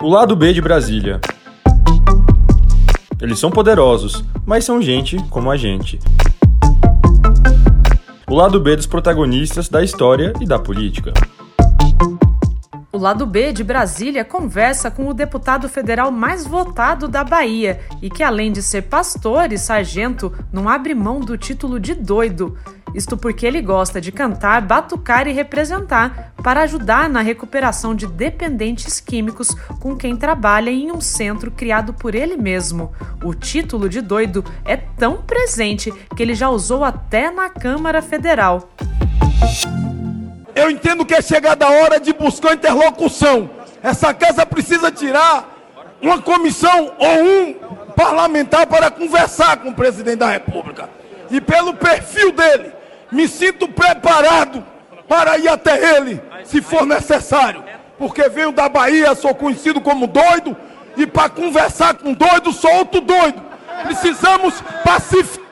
O lado B de Brasília. Eles são poderosos, mas são gente como a gente. O lado B dos protagonistas da história e da política. O lado B de Brasília conversa com o deputado federal mais votado da Bahia e que, além de ser pastor e sargento, não abre mão do título de doido. Isto porque ele gosta de cantar, batucar e representar para ajudar na recuperação de dependentes químicos com quem trabalha em um centro criado por ele mesmo. O título de doido é tão presente que ele já usou até na Câmara Federal. Eu entendo que é chegada a hora de buscar interlocução. Essa casa precisa tirar uma comissão ou um parlamentar para conversar com o presidente da República. E pelo perfil dele, me sinto preparado para ir até ele, se for necessário. Porque venho da Bahia, sou conhecido como doido, e para conversar com doido, sou outro doido. Precisamos pacificar.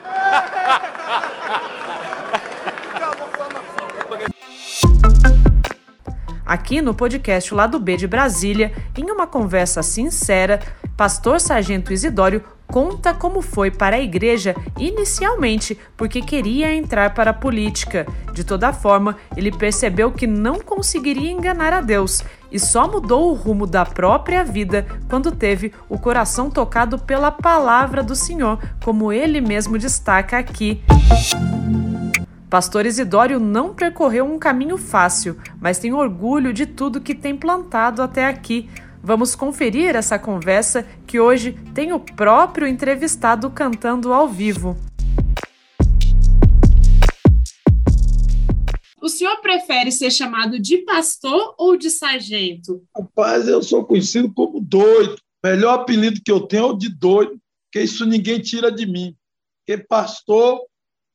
Aqui no podcast Lado B de Brasília, em uma conversa sincera, pastor Sargento Isidório conta como foi para a igreja inicialmente porque queria entrar para a política. De toda forma, ele percebeu que não conseguiria enganar a Deus e só mudou o rumo da própria vida quando teve o coração tocado pela palavra do Senhor, como ele mesmo destaca aqui. Pastor Isidório não percorreu um caminho fácil, mas tem orgulho de tudo que tem plantado até aqui. Vamos conferir essa conversa que hoje tem o próprio entrevistado cantando ao vivo. O senhor prefere ser chamado de pastor ou de sargento? Rapaz, eu sou conhecido como doido. O melhor apelido que eu tenho é o de doido, porque isso ninguém tira de mim. Porque pastor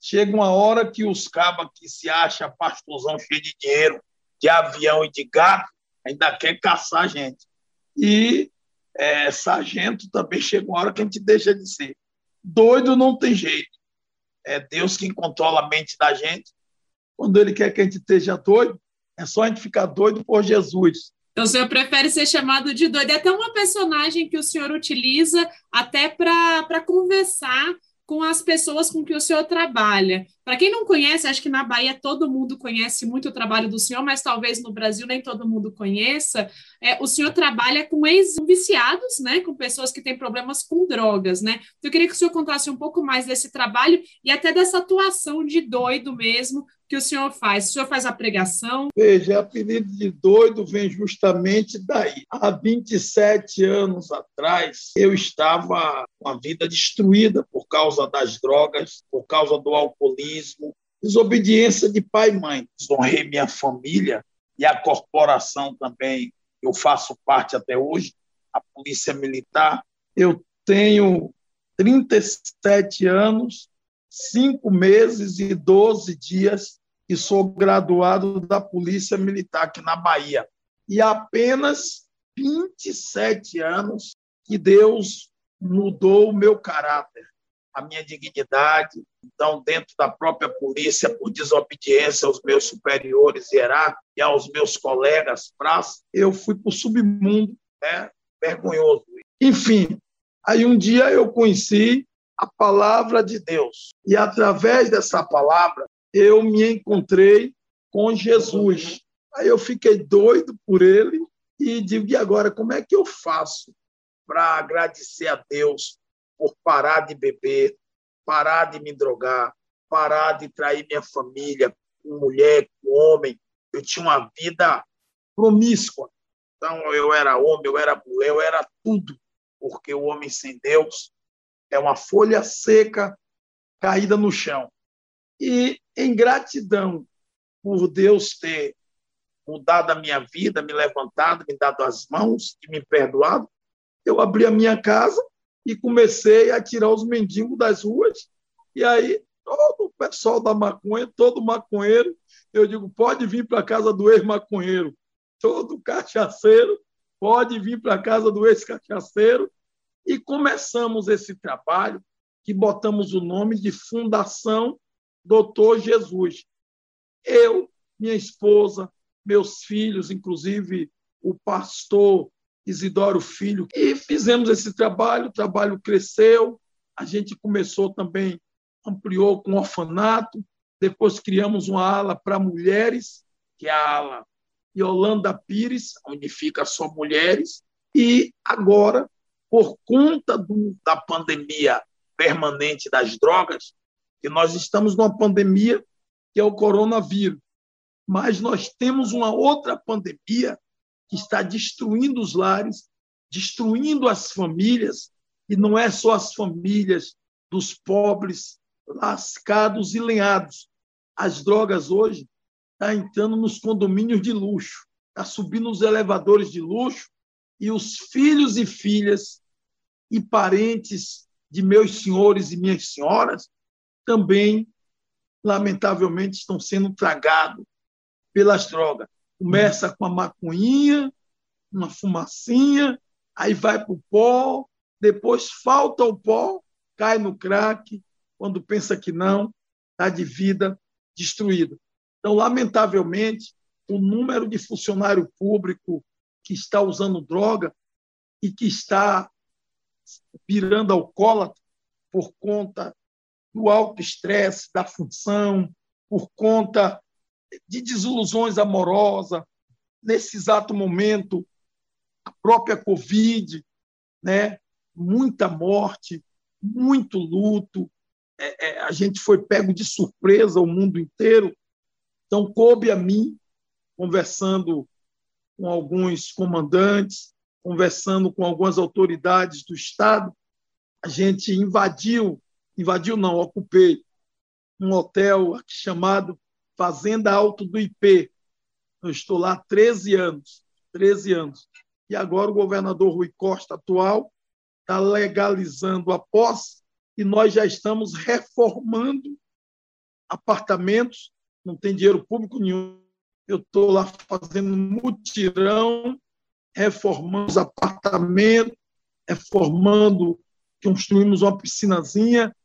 chega uma hora que os cabas que se acham pastorzão cheio de dinheiro, de avião e de gato, ainda quer caçar a gente. E é, sargento também chega uma hora que a gente deixa de ser. Doido não tem jeito. É Deus quem controla a mente da gente. Quando Ele quer que a gente esteja doido, é só a gente ficar doido por Jesus. Então, o senhor prefere ser chamado de doido. É até uma personagem que o senhor utiliza até para conversar com as pessoas com que o senhor trabalha. Para quem não conhece, acho que na Bahia todo mundo conhece muito o trabalho do senhor, mas talvez no Brasil nem todo mundo conheça. É, o senhor trabalha com ex-viciados, né, com pessoas que têm problemas com drogas, né? Então, eu queria que o senhor contasse um pouco mais desse trabalho e até dessa atuação de doido mesmo que o senhor faz? O senhor faz a pregação? Veja, apelido de doido vem justamente daí. Há 27 anos atrás, eu estava com a vida destruída por causa das drogas, por causa do alcoolismo, desobediência de pai e mãe. Desonrei minha família e a corporação também, eu faço parte até hoje, a Polícia Militar. Eu tenho 37 anos cinco meses e 12 dias que sou graduado da Polícia Militar aqui na Bahia. E apenas 27 anos que Deus mudou o meu caráter, a minha dignidade. Então, dentro da própria polícia, por desobediência aos meus superiores hierárquicos e aos meus colegas praça, eu fui para o submundo, né? vergonhoso. Enfim, aí um dia eu conheci a palavra de Deus. E através dessa palavra, eu me encontrei com Jesus. Aí eu fiquei doido por ele e digo: e agora, como é que eu faço para agradecer a Deus por parar de beber, parar de me drogar, parar de trair minha família com mulher, com homem? Eu tinha uma vida promíscua. Então, eu era homem, eu era mulher, eu era tudo, porque o homem sem Deus é uma folha seca caída no chão. E em gratidão por Deus ter mudado a minha vida, me levantado, me dado as mãos e me perdoado, eu abri a minha casa e comecei a tirar os mendigos das ruas. E aí, todo o pessoal da maconha, todo maconheiro, eu digo: pode vir para a casa do ex-maconheiro. Todo cachaceiro pode vir para a casa do ex-cachaceiro e começamos esse trabalho que botamos o nome de Fundação Doutor Jesus. Eu, minha esposa, meus filhos, inclusive o pastor Isidoro Filho, e fizemos esse trabalho, o trabalho cresceu, a gente começou também, ampliou com orfanato, depois criamos uma ala para mulheres, que é a ala Yolanda Pires, onde fica só mulheres, e agora, por conta do, da pandemia permanente das drogas, que nós estamos numa pandemia que é o coronavírus, mas nós temos uma outra pandemia que está destruindo os lares, destruindo as famílias, e não é só as famílias dos pobres lascados e lenhados. As drogas hoje estão tá entrando nos condomínios de luxo, está subindo os elevadores de luxo, e os filhos e filhas e parentes de meus senhores e minhas senhoras também, lamentavelmente, estão sendo tragados pelas drogas. Começa com a maconhinha, uma fumacinha, aí vai para o pó, depois falta o pó, cai no crack, quando pensa que não, está de vida destruída. Então, lamentavelmente, o número de funcionário público que está usando droga e que está virando alcoólatra por conta do alto estresse, da função, por conta de desilusões amorosas. Nesse exato momento, a própria Covid, né? muita morte, muito luto. É, é, a gente foi pego de surpresa, o mundo inteiro. Então, coube a mim, conversando com alguns comandantes, conversando com algumas autoridades do Estado, a gente invadiu, invadiu não, ocupei um hotel chamado Fazenda Alto do IP. Eu estou lá há 13 anos, 13 anos. E agora o governador Rui Costa, atual, está legalizando a posse e nós já estamos reformando apartamentos, não tem dinheiro público nenhum. Eu estou lá fazendo mutirão, reformando os apartamentos, reformando, construímos uma piscinazinha,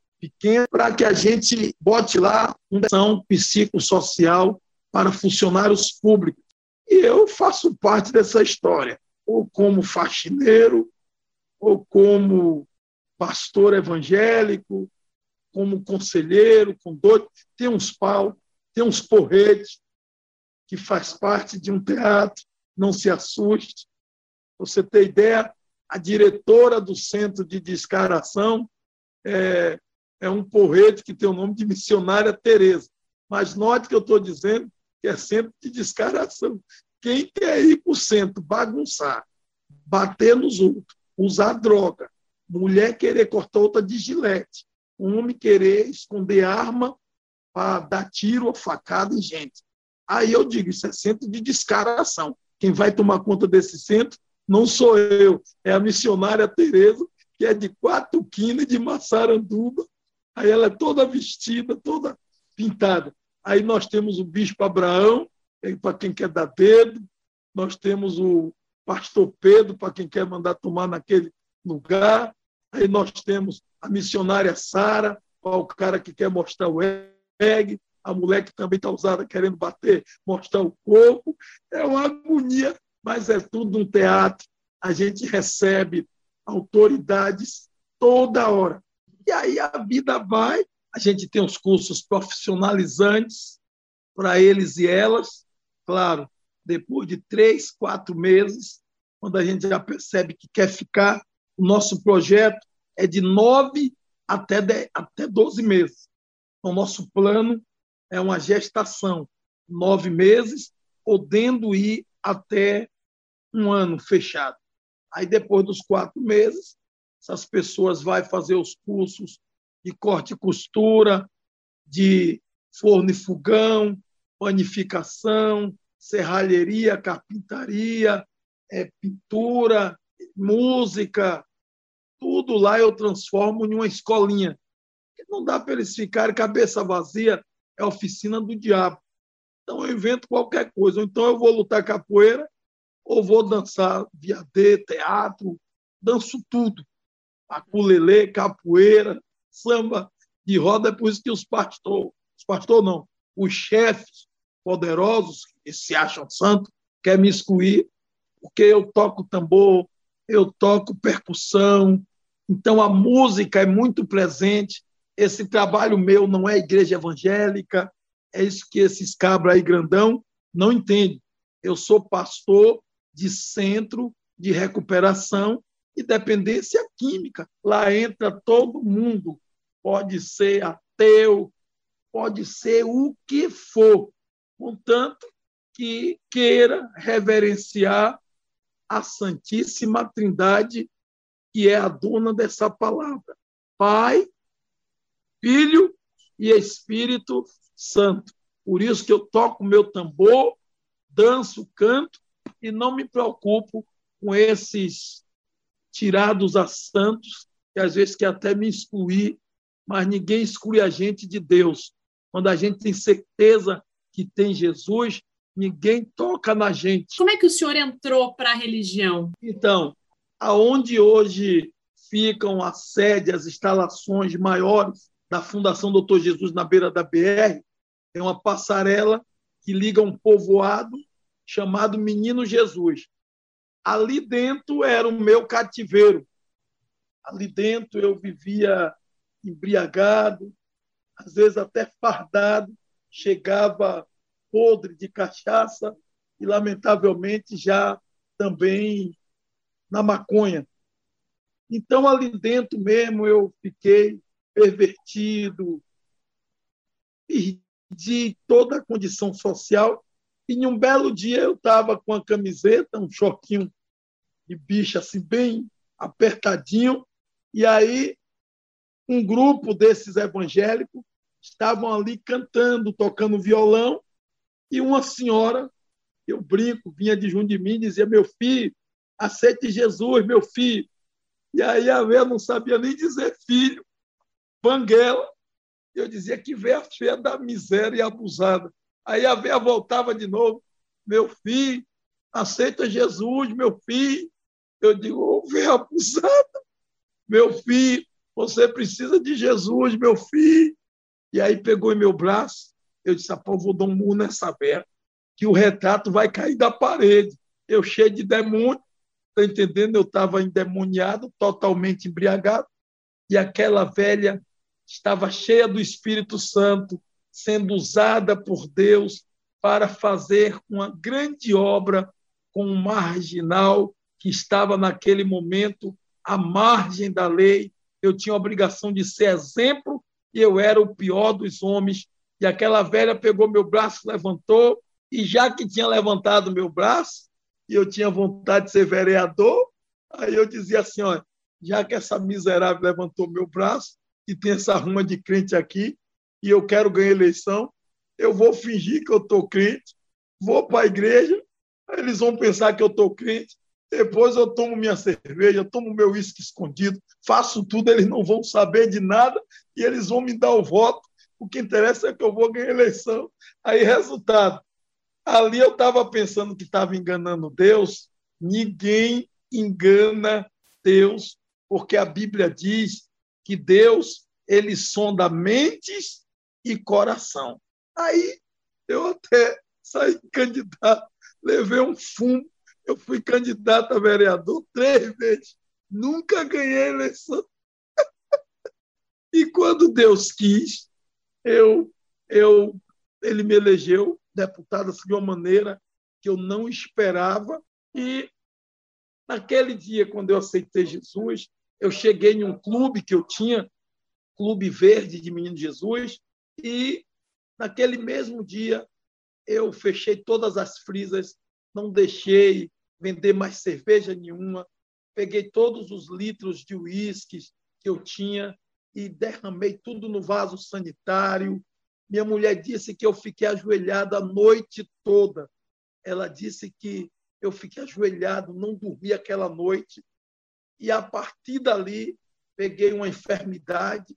para que a gente bote lá uma ação psicossocial para funcionários públicos. E eu faço parte dessa história, ou como faxineiro, ou como pastor evangélico, como conselheiro, com dois, tem uns pau, tem uns porretes, que faz parte de um teatro, não se assuste. Você tem ideia, a diretora do Centro de Descaração é, é um porrete que tem o nome de missionária Tereza. Mas note que eu estou dizendo que é centro de descaração. Quem quer ir para o centro bagunçar, bater nos outros, usar droga, mulher querer cortar outra de gilete, homem querer esconder arma para dar tiro ou facada em gente. Aí eu digo, isso é centro de descaração. Quem vai tomar conta desse centro não sou eu, é a missionária Tereza, que é de quatro quinas de Massaranduba, Aí ela é toda vestida, toda pintada. Aí nós temos o bispo Abraão, é para quem quer dar dedo. Nós temos o pastor Pedro, para quem quer mandar tomar naquele lugar. Aí nós temos a missionária Sara, para o cara que quer mostrar o egg. A mulher que também está usada querendo bater, mostrar o corpo. É uma agonia, mas é tudo um teatro. A gente recebe autoridades toda hora. E aí a vida vai, a gente tem os cursos profissionalizantes para eles e elas, claro, depois de três, quatro meses, quando a gente já percebe que quer ficar, o nosso projeto é de nove até, dez, até 12 meses. Então, o nosso plano é uma gestação, nove meses, podendo ir até um ano fechado. Aí, depois dos quatro meses, essas pessoas vão fazer os cursos de corte e costura, de forno e fogão, panificação, serralheria, carpintaria, é, pintura, música, tudo lá eu transformo em uma escolinha. Não dá para eles ficarem cabeça vazia, é oficina do diabo. Então eu invento qualquer coisa. Ou então eu vou lutar capoeira, ou vou dançar viadê, teatro, danço tudo aculelê, capoeira, samba de roda, é por isso que os pastores, os pastores não, os chefes poderosos que se acham santos, quer me excluir, porque eu toco tambor, eu toco percussão, então a música é muito presente. Esse trabalho meu não é igreja evangélica, é isso que esses cabras aí grandão não entendem. Eu sou pastor de centro de recuperação e dependência química. Lá entra todo mundo, pode ser ateu, pode ser o que for, contanto que queira reverenciar a Santíssima Trindade, que é a dona dessa palavra. Pai, Filho e Espírito Santo. Por isso que eu toco meu tambor, danço, canto e não me preocupo com esses tirados a santos, que às vezes quer até me excluir, mas ninguém exclui a gente de Deus. Quando a gente tem certeza que tem Jesus, ninguém toca na gente. Como é que o senhor entrou para a religião? Então, aonde hoje ficam a sede, as instalações maiores da Fundação Doutor Jesus na beira da BR, é uma passarela que liga um povoado chamado Menino Jesus. Ali dentro era o meu cativeiro. Ali dentro eu vivia embriagado, às vezes até fardado, chegava podre de cachaça e, lamentavelmente, já também na maconha. Então, ali dentro mesmo, eu fiquei pervertido, perdi toda a condição social. E, um belo dia, eu estava com a camiseta, um choquinho de bicho assim, bem apertadinho, e aí um grupo desses evangélicos estavam ali cantando, tocando violão, e uma senhora, eu brinco, vinha de junto de mim e dizia: Meu filho, aceite Jesus, meu filho. E aí a véia não sabia nem dizer filho, banguela. Eu dizia que véia feia da miséria e abusada. Aí a véia voltava de novo: Meu filho, aceita Jesus, meu filho. Eu digo: Ô, véia abusada, meu filho, você precisa de Jesus, meu filho. E aí pegou em meu braço. Eu disse: Pô, vou dar um murro nessa velha, que o retrato vai cair da parede. Eu cheio de demônio, tá entendendo? Eu estava endemoniado, totalmente embriagado, e aquela velha estava cheia do Espírito Santo, sendo usada por Deus para fazer uma grande obra com um marginal que estava naquele momento à margem da lei. Eu tinha a obrigação de ser exemplo e eu era o pior dos homens. E aquela velha pegou meu braço, levantou, e já que tinha levantado meu braço, e eu tinha vontade de ser vereador, aí eu dizia assim: olha, já que essa miserável levantou meu braço, e tem essa ruma de crente aqui, e eu quero ganhar eleição, eu vou fingir que eu estou crente, vou para a igreja, eles vão pensar que eu estou crente, depois eu tomo minha cerveja, tomo meu uísque escondido, faço tudo, eles não vão saber de nada e eles vão me dar o voto. O que interessa é que eu vou ganhar eleição. Aí, resultado. Ali eu estava pensando que estava enganando Deus. Ninguém engana Deus, porque a Bíblia diz que Deus ele sonda mentes e coração. Aí eu até saí candidato, levei um fumo eu fui candidato a vereador três vezes, nunca ganhei eleição. e quando Deus quis, eu, eu, ele me elegeu deputado de uma maneira que eu não esperava. E naquele dia, quando eu aceitei Jesus, eu cheguei em um clube que eu tinha, Clube Verde de Menino Jesus, e naquele mesmo dia eu fechei todas as frisas, não deixei vender mais cerveja nenhuma. Peguei todos os litros de uísque que eu tinha e derramei tudo no vaso sanitário. Minha mulher disse que eu fiquei ajoelhado a noite toda. Ela disse que eu fiquei ajoelhado, não dormi aquela noite. E a partir dali, peguei uma enfermidade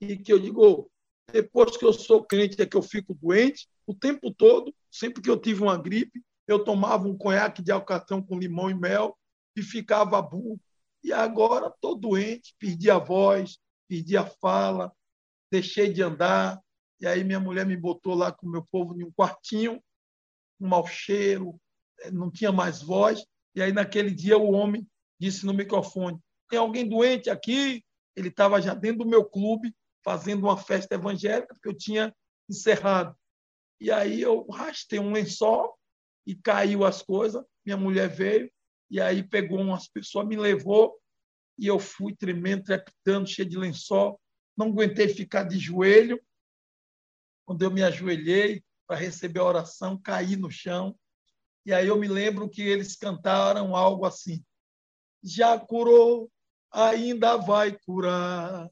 e que eu digo, depois que eu sou crente é que eu fico doente o tempo todo, sempre que eu tive uma gripe, eu tomava um conhaque de alcatrão com limão e mel e ficava burro. E agora estou doente, perdi a voz, perdi a fala, deixei de andar. E aí minha mulher me botou lá com o meu povo em um quartinho, um mau cheiro, eh, não tinha mais voz. E aí naquele dia o homem disse no microfone: "Tem alguém doente aqui?" Ele estava já dentro do meu clube fazendo uma festa evangélica que eu tinha encerrado. E aí eu rastei um lençol e caiu as coisas. Minha mulher veio e aí pegou umas pessoas, me levou e eu fui tremendo, trepidando, cheio de lençol. Não aguentei ficar de joelho. Quando eu me ajoelhei para receber a oração, caí no chão. E aí eu me lembro que eles cantaram algo assim: Já curou, ainda vai curar.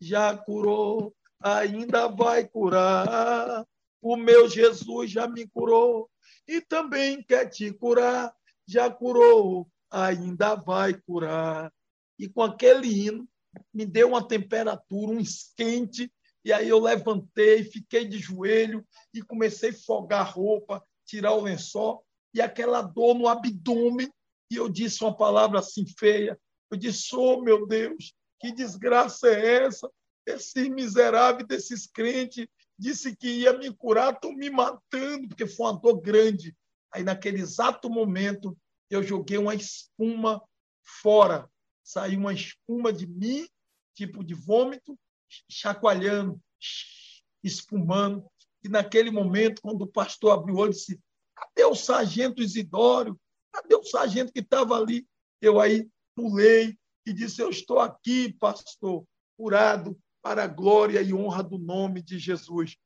Já curou, ainda vai curar. O meu Jesus já me curou e também quer te curar. Já curou, ainda vai curar. E com aquele hino, me deu uma temperatura, um esquente, e aí eu levantei, fiquei de joelho e comecei a folgar a roupa, tirar o lençol, e aquela dor no abdômen, e eu disse uma palavra assim feia. Eu disse: Oh, meu Deus, que desgraça é essa? Esse miserável desses crentes disse que ia me curar, estão me matando, porque foi uma dor grande. Aí, naquele exato momento, eu joguei uma espuma fora. Saiu uma espuma de mim, tipo de vômito, chacoalhando, espumando. E naquele momento, quando o pastor abriu o olho, disse: Cadê o sargento Isidório? Cadê o sargento que estava ali? Eu aí pulei e disse: Eu estou aqui, pastor, curado, para a glória e honra do nome de Jesus.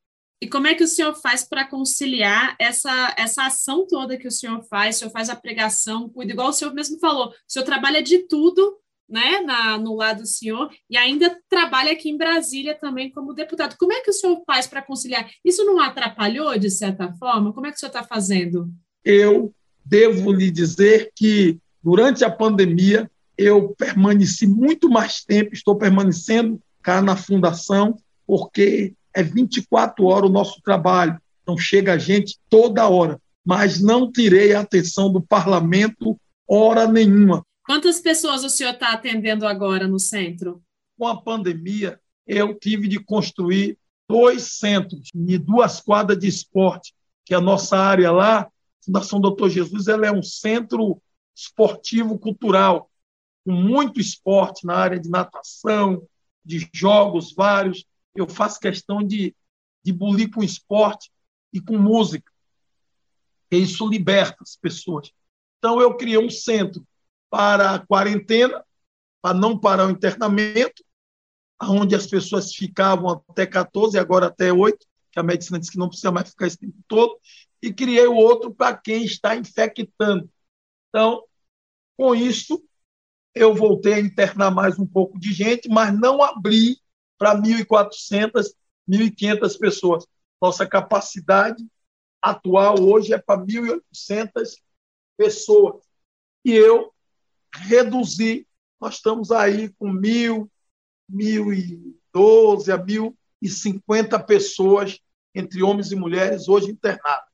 E como é que o senhor faz para conciliar essa, essa ação toda que o senhor faz? O senhor faz a pregação, cuida, igual o senhor mesmo falou, o senhor trabalha de tudo né, na, no lado do senhor e ainda trabalha aqui em Brasília também como deputado. Como é que o senhor faz para conciliar? Isso não atrapalhou, de certa forma? Como é que o senhor está fazendo? Eu devo lhe dizer que, durante a pandemia, eu permaneci muito mais tempo, estou permanecendo cá na fundação, porque é 24 horas o nosso trabalho, então chega a gente toda hora, mas não tirei a atenção do parlamento hora nenhuma. Quantas pessoas o senhor está atendendo agora no centro? Com a pandemia, eu tive de construir dois centros e duas quadras de esporte, que é a nossa área lá, Fundação Doutor Jesus, ela é um centro esportivo cultural, com muito esporte na área de natação, de jogos vários. Eu faço questão de, de bulir com esporte e com música. E isso liberta as pessoas. Então, eu criei um centro para a quarentena, para não parar o internamento, onde as pessoas ficavam até 14, agora até 8, que a medicina diz que não precisa mais ficar esse tempo todo, e criei o outro para quem está infectando. Então, com isso, eu voltei a internar mais um pouco de gente, mas não abri para 1.400, 1.500 pessoas. Nossa capacidade atual hoje é para 1.800 pessoas. E eu reduzi, nós estamos aí com 1.000, 1.012 a 1.050 pessoas, entre homens e mulheres, hoje internadas.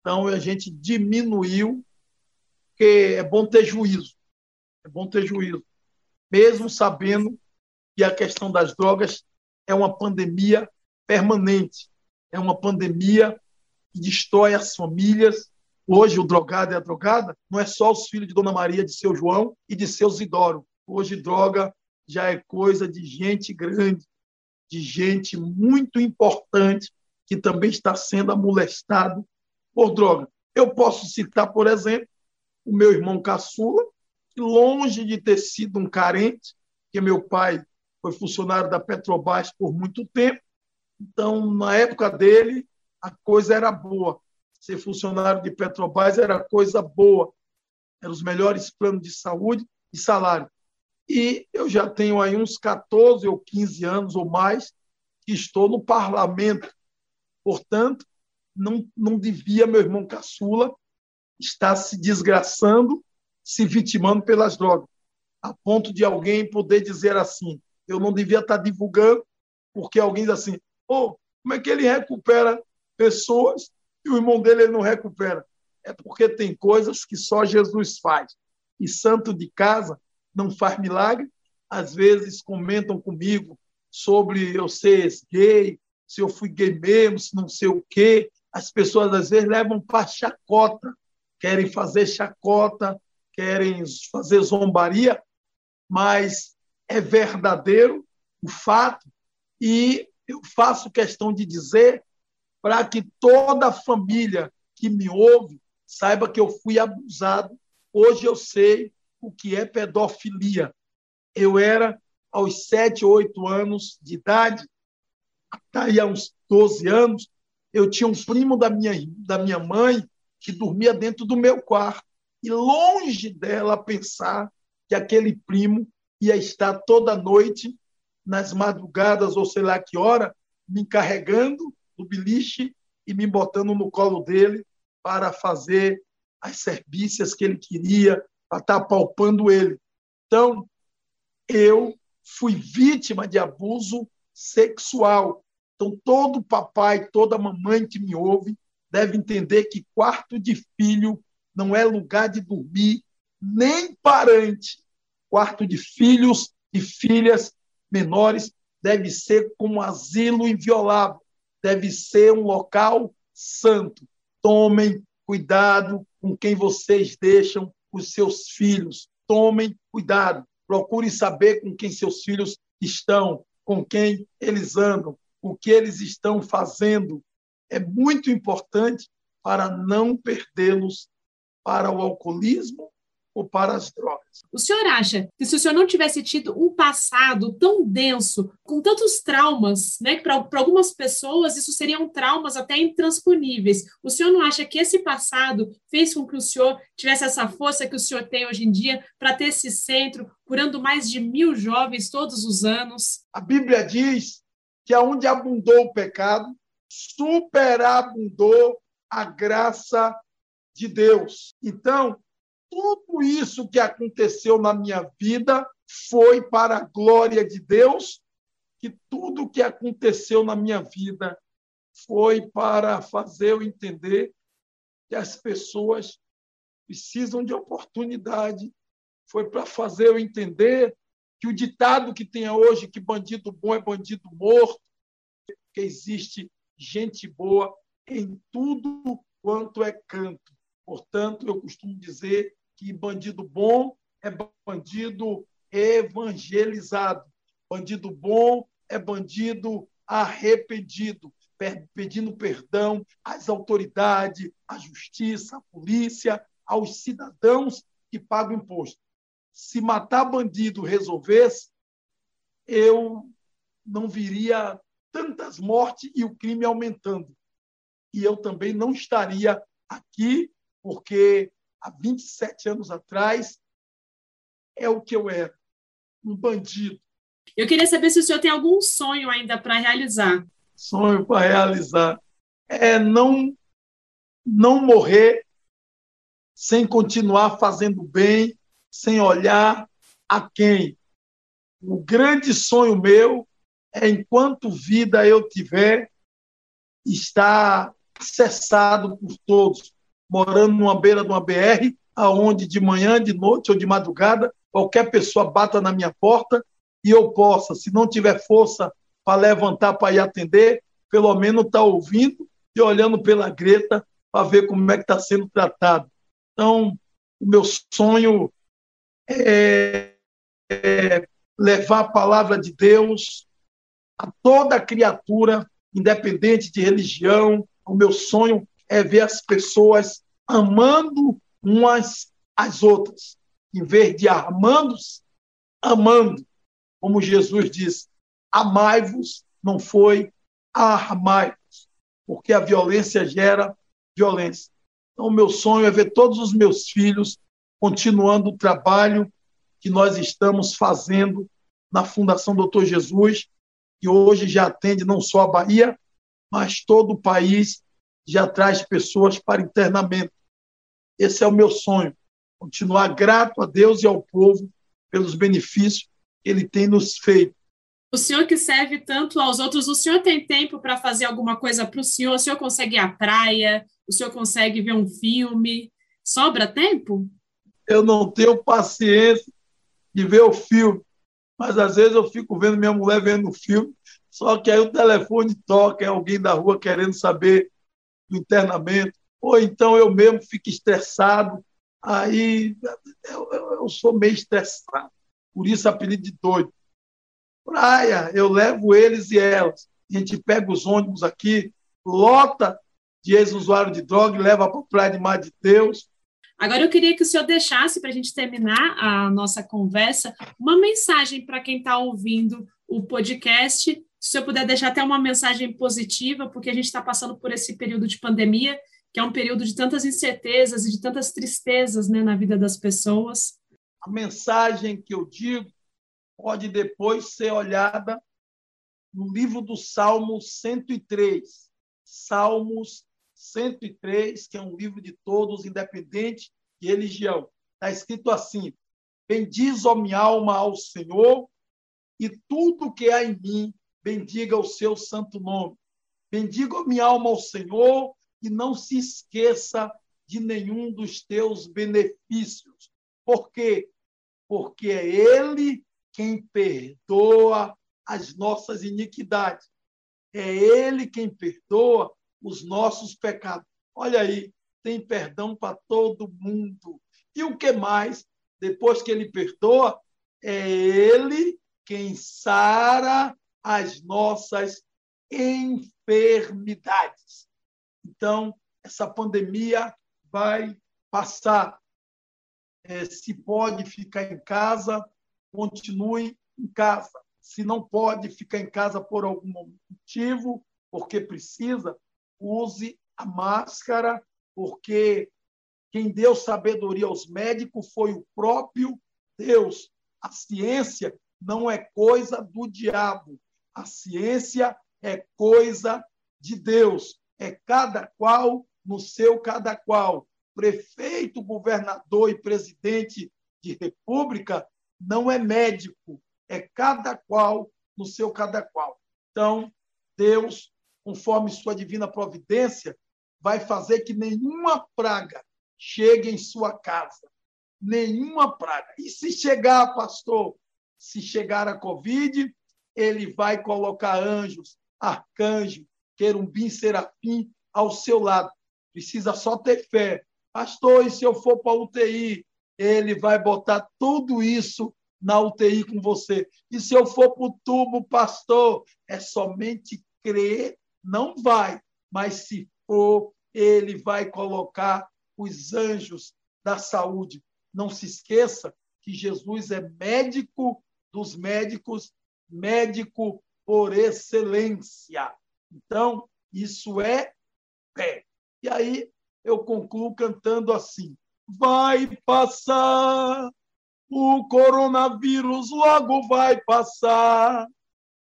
Então, a gente diminuiu, porque é bom ter juízo. É bom ter juízo. Mesmo sabendo que a questão das drogas é uma pandemia permanente, é uma pandemia que destrói as famílias. Hoje, o drogado e a drogada não é só os filhos de Dona Maria, de seu João e de seu Zidoro. Hoje, droga já é coisa de gente grande, de gente muito importante que também está sendo amolestado por droga. Eu posso citar, por exemplo, o meu irmão caçula, longe de ter sido um carente, que meu pai foi funcionário da Petrobras por muito tempo, então, na época dele, a coisa era boa. Ser funcionário de Petrobras era coisa boa. Eram os melhores planos de saúde e salário. E eu já tenho aí uns 14 ou 15 anos ou mais que estou no parlamento. Portanto, não, não devia meu irmão caçula estar se desgraçando se vitimando pelas drogas, a ponto de alguém poder dizer assim: eu não devia estar divulgando, porque alguém diz assim: oh, como é que ele recupera pessoas e o irmão dele ele não recupera? É porque tem coisas que só Jesus faz. E santo de casa não faz milagre. Às vezes comentam comigo sobre eu ser gay se eu fui gay mesmo, se não sei o quê. As pessoas às vezes levam para chacota, querem fazer chacota, querem fazer zombaria, mas é verdadeiro o fato e eu faço questão de dizer para que toda a família que me ouve saiba que eu fui abusado. Hoje eu sei o que é pedofilia. Eu era, aos 7, 8 anos de idade, até uns 12 anos, eu tinha um primo da minha, da minha mãe que dormia dentro do meu quarto. E longe dela pensar que aquele primo ia estar toda noite, nas madrugadas ou sei lá que hora, me carregando do beliche e me botando no colo dele para fazer as serviças que ele queria, para estar palpando ele. Então, eu fui vítima de abuso sexual. Então, todo papai, toda mamãe que me ouve deve entender que quarto de filho não é lugar de dormir, nem parante. Quarto de filhos e filhas menores deve ser como asilo inviolável, deve ser um local santo. Tomem cuidado com quem vocês deixam os seus filhos. Tomem cuidado. Procure saber com quem seus filhos estão, com quem eles andam, o que eles estão fazendo. É muito importante para não perdê-los para o alcoolismo ou para as drogas. O senhor acha que se o senhor não tivesse tido um passado tão denso, com tantos traumas, né, que para algumas pessoas isso seriam traumas até intransponíveis, o senhor não acha que esse passado fez com que o senhor tivesse essa força que o senhor tem hoje em dia para ter esse centro, curando mais de mil jovens todos os anos? A Bíblia diz que aonde abundou o pecado, superabundou a graça de Deus. Então, tudo isso que aconteceu na minha vida foi para a glória de Deus, que tudo que aconteceu na minha vida foi para fazer eu entender que as pessoas precisam de oportunidade, foi para fazer eu entender que o ditado que tem hoje, que bandido bom é bandido morto, que existe gente boa em tudo quanto é canto. Portanto, eu costumo dizer que bandido bom é bandido evangelizado. Bandido bom é bandido arrependido, pedindo perdão às autoridades, à justiça, à polícia, aos cidadãos que pagam imposto. Se matar bandido resolvesse, eu não viria tantas mortes e o crime aumentando. E eu também não estaria aqui, porque há 27 anos atrás, é o que eu era, um bandido. Eu queria saber se o senhor tem algum sonho ainda para realizar. Sonho para realizar é não não morrer sem continuar fazendo bem, sem olhar a quem. O grande sonho meu é, enquanto vida eu tiver, estar cessado por todos, morando numa beira de uma BR, aonde de manhã, de noite ou de madrugada, qualquer pessoa bata na minha porta e eu possa, se não tiver força para levantar para ir atender, pelo menos estar tá ouvindo e olhando pela greta para ver como é que está sendo tratado. Então, o meu sonho é, é levar a palavra de Deus a toda criatura, independente de religião. O meu sonho é ver as pessoas amando umas às outras, em vez de armando-se, amando. Como Jesus disse, amai-vos, não foi armai-vos, porque a violência gera violência. Então, meu sonho é ver todos os meus filhos continuando o trabalho que nós estamos fazendo na Fundação Doutor Jesus, que hoje já atende não só a Bahia, mas todo o país já traz pessoas para internamento. Esse é o meu sonho, continuar grato a Deus e ao povo pelos benefícios que ele tem nos feito. O senhor que serve tanto aos outros, o senhor tem tempo para fazer alguma coisa para o senhor? O senhor consegue ir à praia? O senhor consegue ver um filme? Sobra tempo? Eu não tenho paciência de ver o filme, mas às vezes eu fico vendo minha mulher vendo o filme, Só que aí o telefone toca, é alguém da rua querendo saber do internamento, ou então eu mesmo fico estressado, aí eu, eu, sou meio estressado, por isso apelido de doido. Praia, eu levo eles e elas, a gente pega os ônibus aqui, lota de ex-usuário de droga e leva para a Praia de Mar de Deus, Agora eu queria que o senhor deixasse, para a gente terminar a nossa conversa, uma mensagem para quem está ouvindo o podcast. Se senhor puder deixar até uma mensagem positiva, porque a gente está passando por esse período de pandemia, que é um período de tantas incertezas e de tantas tristezas né, na vida das pessoas. A mensagem que eu digo pode depois ser olhada no livro do Salmo 103. Salmos 103, que é um livro de todos, independente de religião. Está escrito assim: Bendiz, ó minha alma, ao Senhor, e tudo que há em mim, bendiga o seu santo nome. Bendiga, minha alma, ao Senhor, e não se esqueça de nenhum dos teus benefícios. Por quê? Porque é Ele quem perdoa as nossas iniquidades. É Ele quem perdoa os nossos pecados. Olha aí, tem perdão para todo mundo. E o que mais? Depois que ele perdoa, é ele quem sara as nossas enfermidades. Então, essa pandemia vai passar. É, se pode ficar em casa, continue em casa. Se não pode ficar em casa por algum motivo, porque precisa, use a máscara, porque quem deu sabedoria aos médicos foi o próprio Deus. A ciência não é coisa do diabo. A ciência é coisa de Deus. É cada qual no seu cada qual. Prefeito, governador e presidente de república não é médico, é cada qual no seu cada qual. Então, Deus conforme sua divina providência, vai fazer que nenhuma praga chegue em sua casa. Nenhuma praga. E se chegar, pastor, se chegar a Covid, ele vai colocar anjos, arcanjo, querubim, serafim ao seu lado. Precisa só ter fé. Pastor, e se eu for para a UTI? Ele vai botar tudo isso na UTI com você. E se eu for para o tubo, pastor? É somente crer não vai, mas se for, ele vai colocar os anjos da saúde. Não se esqueça que Jesus é médico dos médicos, médico por excelência. Então, isso é fé. E aí eu concluo cantando assim: Vai passar, o coronavírus logo vai passar.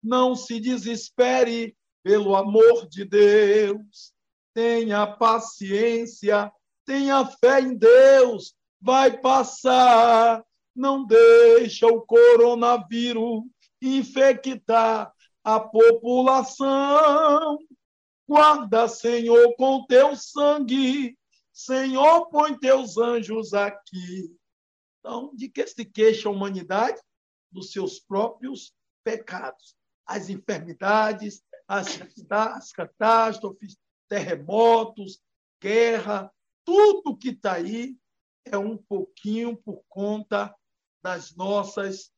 Não se desespere, pelo amor de Deus, tenha paciência, tenha fé em Deus, vai passar. Não deixa o coronavírus infectar a população. Guarda, Senhor, com teu sangue. Senhor, põe teus anjos aqui. Então, de que se queixa a humanidade? Dos seus próprios pecados. As enfermidades, as, as catástrofes, terremotos, guerra, tudo que está aí é um pouquinho por conta das nossas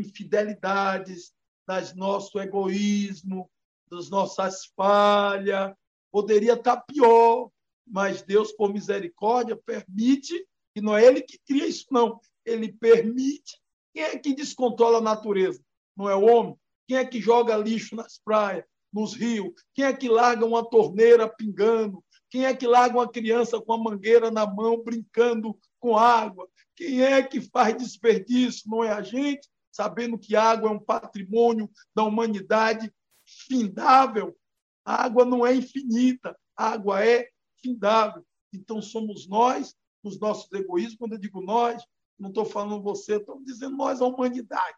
infidelidades, das nosso egoísmo, das nossas falhas. Poderia estar pior, mas Deus, por misericórdia, permite, e não é Ele que cria isso, não. Ele permite. Quem é que descontrola a natureza? Não é o homem? Quem é que joga lixo nas praias? nos rios? Quem é que larga uma torneira pingando? Quem é que larga uma criança com a mangueira na mão brincando com água? Quem é que faz desperdício? Não é a gente, sabendo que água é um patrimônio da humanidade findável. A água não é infinita, a água é findável. Então somos nós, os nossos egoísmos, quando eu digo nós, não estou falando você, estou dizendo nós, a humanidade.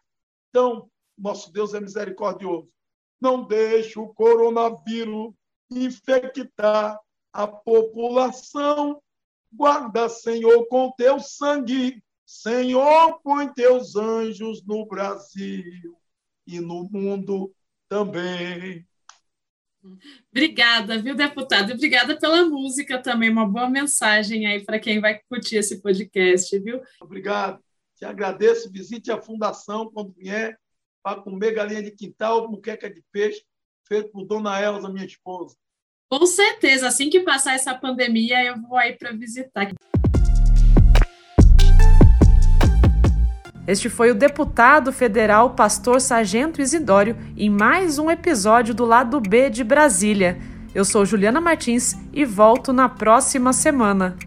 Então, nosso Deus é misericordioso não deixe o coronavírus infectar a população. Guarda, Senhor, com teu sangue. Senhor, põe teus anjos no Brasil e no mundo também. Obrigada, viu, deputado? Obrigada pela música também, uma boa mensagem aí para quem vai curtir esse podcast, viu? Obrigado. Te agradeço. Visite a fundação quando vier para comer galinha de quintal, muqueca de peixe, feito por Dona Elza, minha esposa. Com certeza, assim que passar essa pandemia, eu vou aí para visitar. Este foi o deputado federal Pastor Sargento Isidório em mais um episódio do Lado B de Brasília. Eu sou Juliana Martins e volto na próxima semana.